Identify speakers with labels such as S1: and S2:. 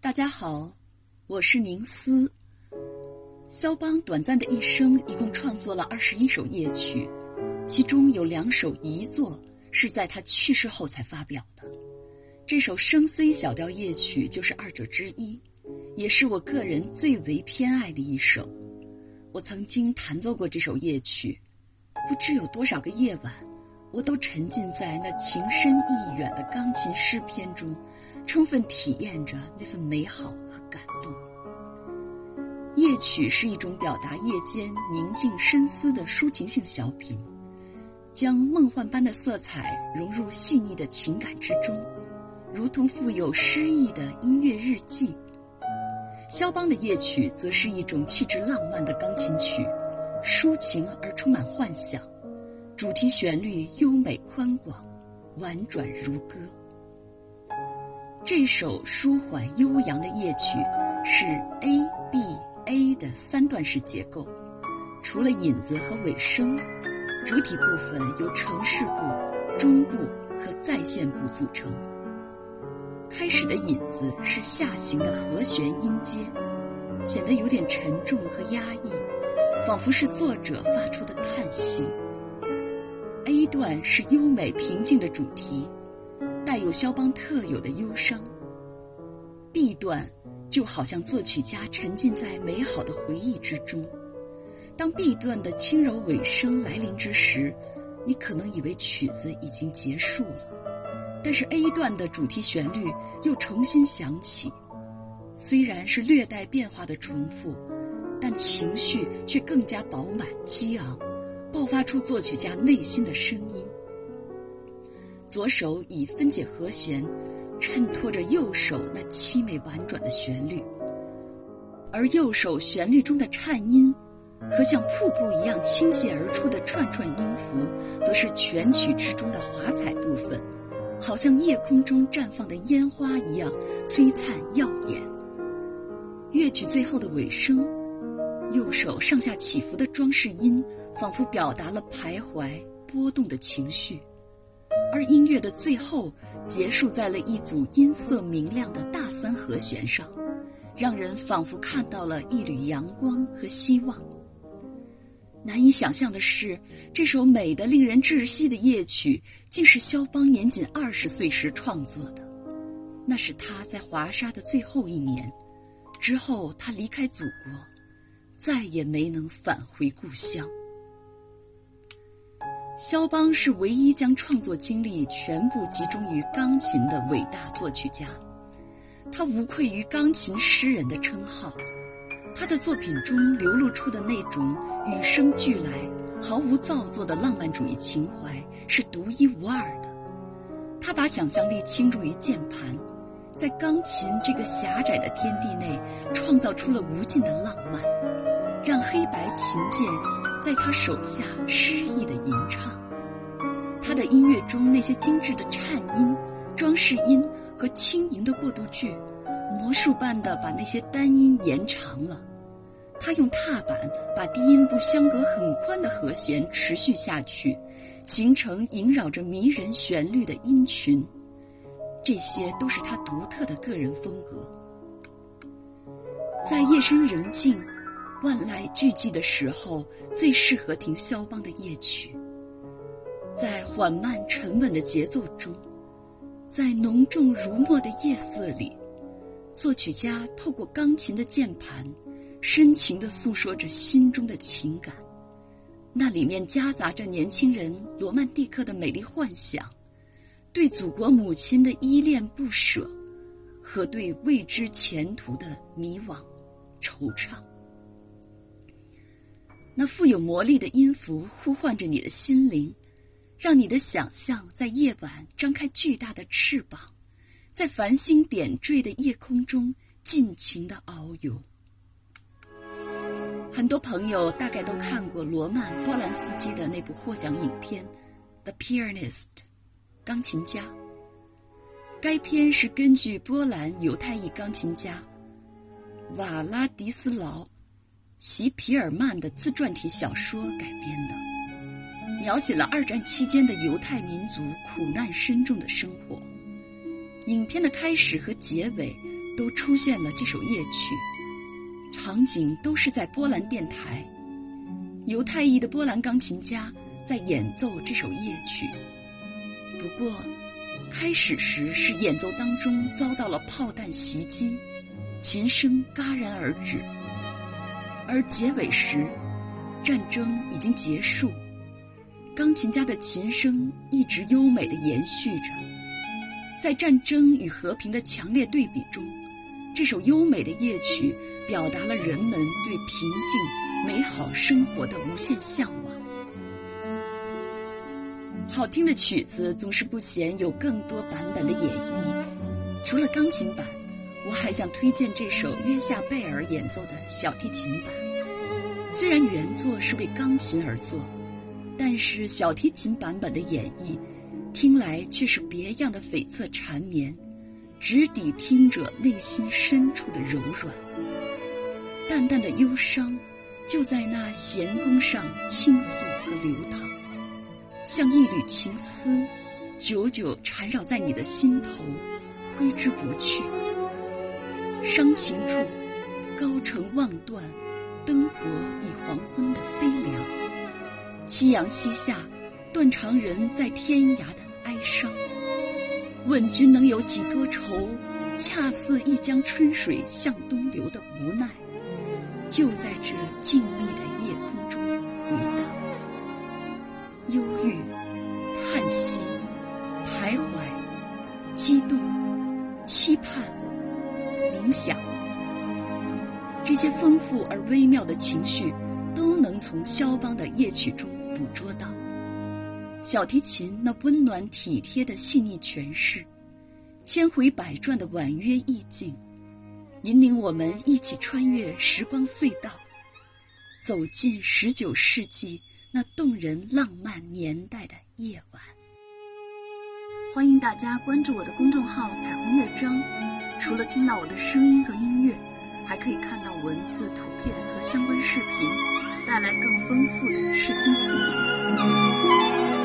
S1: 大家好，我是宁思。肖邦短暂的一生一共创作了二十一首夜曲，其中有两首遗作是在他去世后才发表的。这首升 C 小调夜曲就是二者之一，也是我个人最为偏爱的一首。我曾经弹奏过这首夜曲，不知有多少个夜晚，我都沉浸在那情深意远的钢琴诗篇中。充分体验着那份美好和感动。夜曲是一种表达夜间宁静深思的抒情性小品，将梦幻般的色彩融入细腻的情感之中，如同富有诗意的音乐日记。肖邦的夜曲则是一种气质浪漫的钢琴曲，抒情而充满幻想，主题旋律优美宽广，婉转如歌。这首舒缓悠扬的夜曲是 A B A 的三段式结构，除了引子和尾声，主体部分由城市部、中部和再现部组成。开始的引子是下行的和弦音阶，显得有点沉重和压抑，仿佛是作者发出的叹息。A 段是优美平静的主题。带有肖邦特有的忧伤。B 段就好像作曲家沉浸在美好的回忆之中。当 B 段的轻柔尾声来临之时，你可能以为曲子已经结束了，但是 A 段的主题旋律又重新响起，虽然是略带变化的重复，但情绪却更加饱满激昂，爆发出作曲家内心的声音。左手以分解和弦，衬托着右手那凄美婉转的旋律，而右手旋律中的颤音和像瀑布一样倾泻而出的串串音符，则是全曲之中的华彩部分，好像夜空中绽放的烟花一样璀璨耀眼。乐曲最后的尾声，右手上下起伏的装饰音，仿佛表达了徘徊波动的情绪。而音乐的最后结束在了一组音色明亮的大三和弦上，让人仿佛看到了一缕阳光和希望。难以想象的是，这首美得令人窒息的夜曲，竟是肖邦年仅二十岁时创作的。那是他在华沙的最后一年，之后他离开祖国，再也没能返回故乡。肖邦是唯一将创作精力全部集中于钢琴的伟大作曲家，他无愧于钢琴诗人的称号。他的作品中流露出的那种与生俱来、毫无造作的浪漫主义情怀是独一无二的。他把想象力倾注于键盘，在钢琴这个狭窄的天地内创造出了无尽的浪漫，让黑白琴键。在他手下诗意的吟唱，他的音乐中那些精致的颤音、装饰音和轻盈的过渡句，魔术般的把那些单音延长了。他用踏板把低音部相隔很宽的和弦持续下去，形成萦绕着迷人旋律的音群。这些都是他独特的个人风格。在夜深人静。万籁俱寂的时候，最适合听肖邦的夜曲。在缓慢沉稳的节奏中，在浓重如墨的夜色里，作曲家透过钢琴的键盘，深情地诉说着心中的情感。那里面夹杂着年轻人罗曼蒂克的美丽幻想，对祖国母亲的依恋不舍，和对未知前途的迷惘、惆怅。那富有魔力的音符呼唤着你的心灵，让你的想象在夜晚张开巨大的翅膀，在繁星点缀的夜空中尽情的遨游。很多朋友大概都看过罗曼·波兰斯基的那部获奖影片《The Pianist》，钢琴家。该片是根据波兰犹太裔钢琴家瓦拉迪斯劳。席皮尔曼的自传体小说改编的，描写了二战期间的犹太民族苦难深重的生活。影片的开始和结尾都出现了这首夜曲，场景都是在波兰电台，犹太裔的波兰钢琴家在演奏这首夜曲。不过，开始时是演奏当中遭到了炮弹袭击，琴声戛然而止；而结尾时，战争已经结束，钢琴家的琴声一直优美的延续着。在战争与和平的强烈对比中，这首优美的夜曲表达了人们对平静、美好生活的无限向往。好听的曲子总是不嫌有更多版本的演绎。除了钢琴版，我还想推荐这首约夏贝尔演奏的小提琴版。虽然原作是为钢琴而作，但是小提琴版本的演绎。听来却是别样的悱恻缠绵，直抵听者内心深处的柔软。淡淡的忧伤，就在那弦弓上倾诉和流淌，像一缕情丝，久久缠绕在你的心头，挥之不去。伤情处，高城望断，灯火已黄昏的悲凉。夕阳西下。断肠人在天涯的哀伤，问君能有几多愁？恰似一江春水向东流的无奈，就在这静谧的夜空中回荡。忧郁、叹息、徘徊、激动、期盼、冥想，这些丰富而微妙的情绪，都能从肖邦的夜曲中捕捉到。小提琴那温暖体贴的细腻诠释，千回百转的婉约意境，引领我们一起穿越时光隧道，走进十九世纪那动人浪漫年代的夜晚。欢迎大家关注我的公众号“彩虹乐章”，除了听到我的声音和音乐，还可以看到文字、图片和相关视频，带来更丰富的视听体验。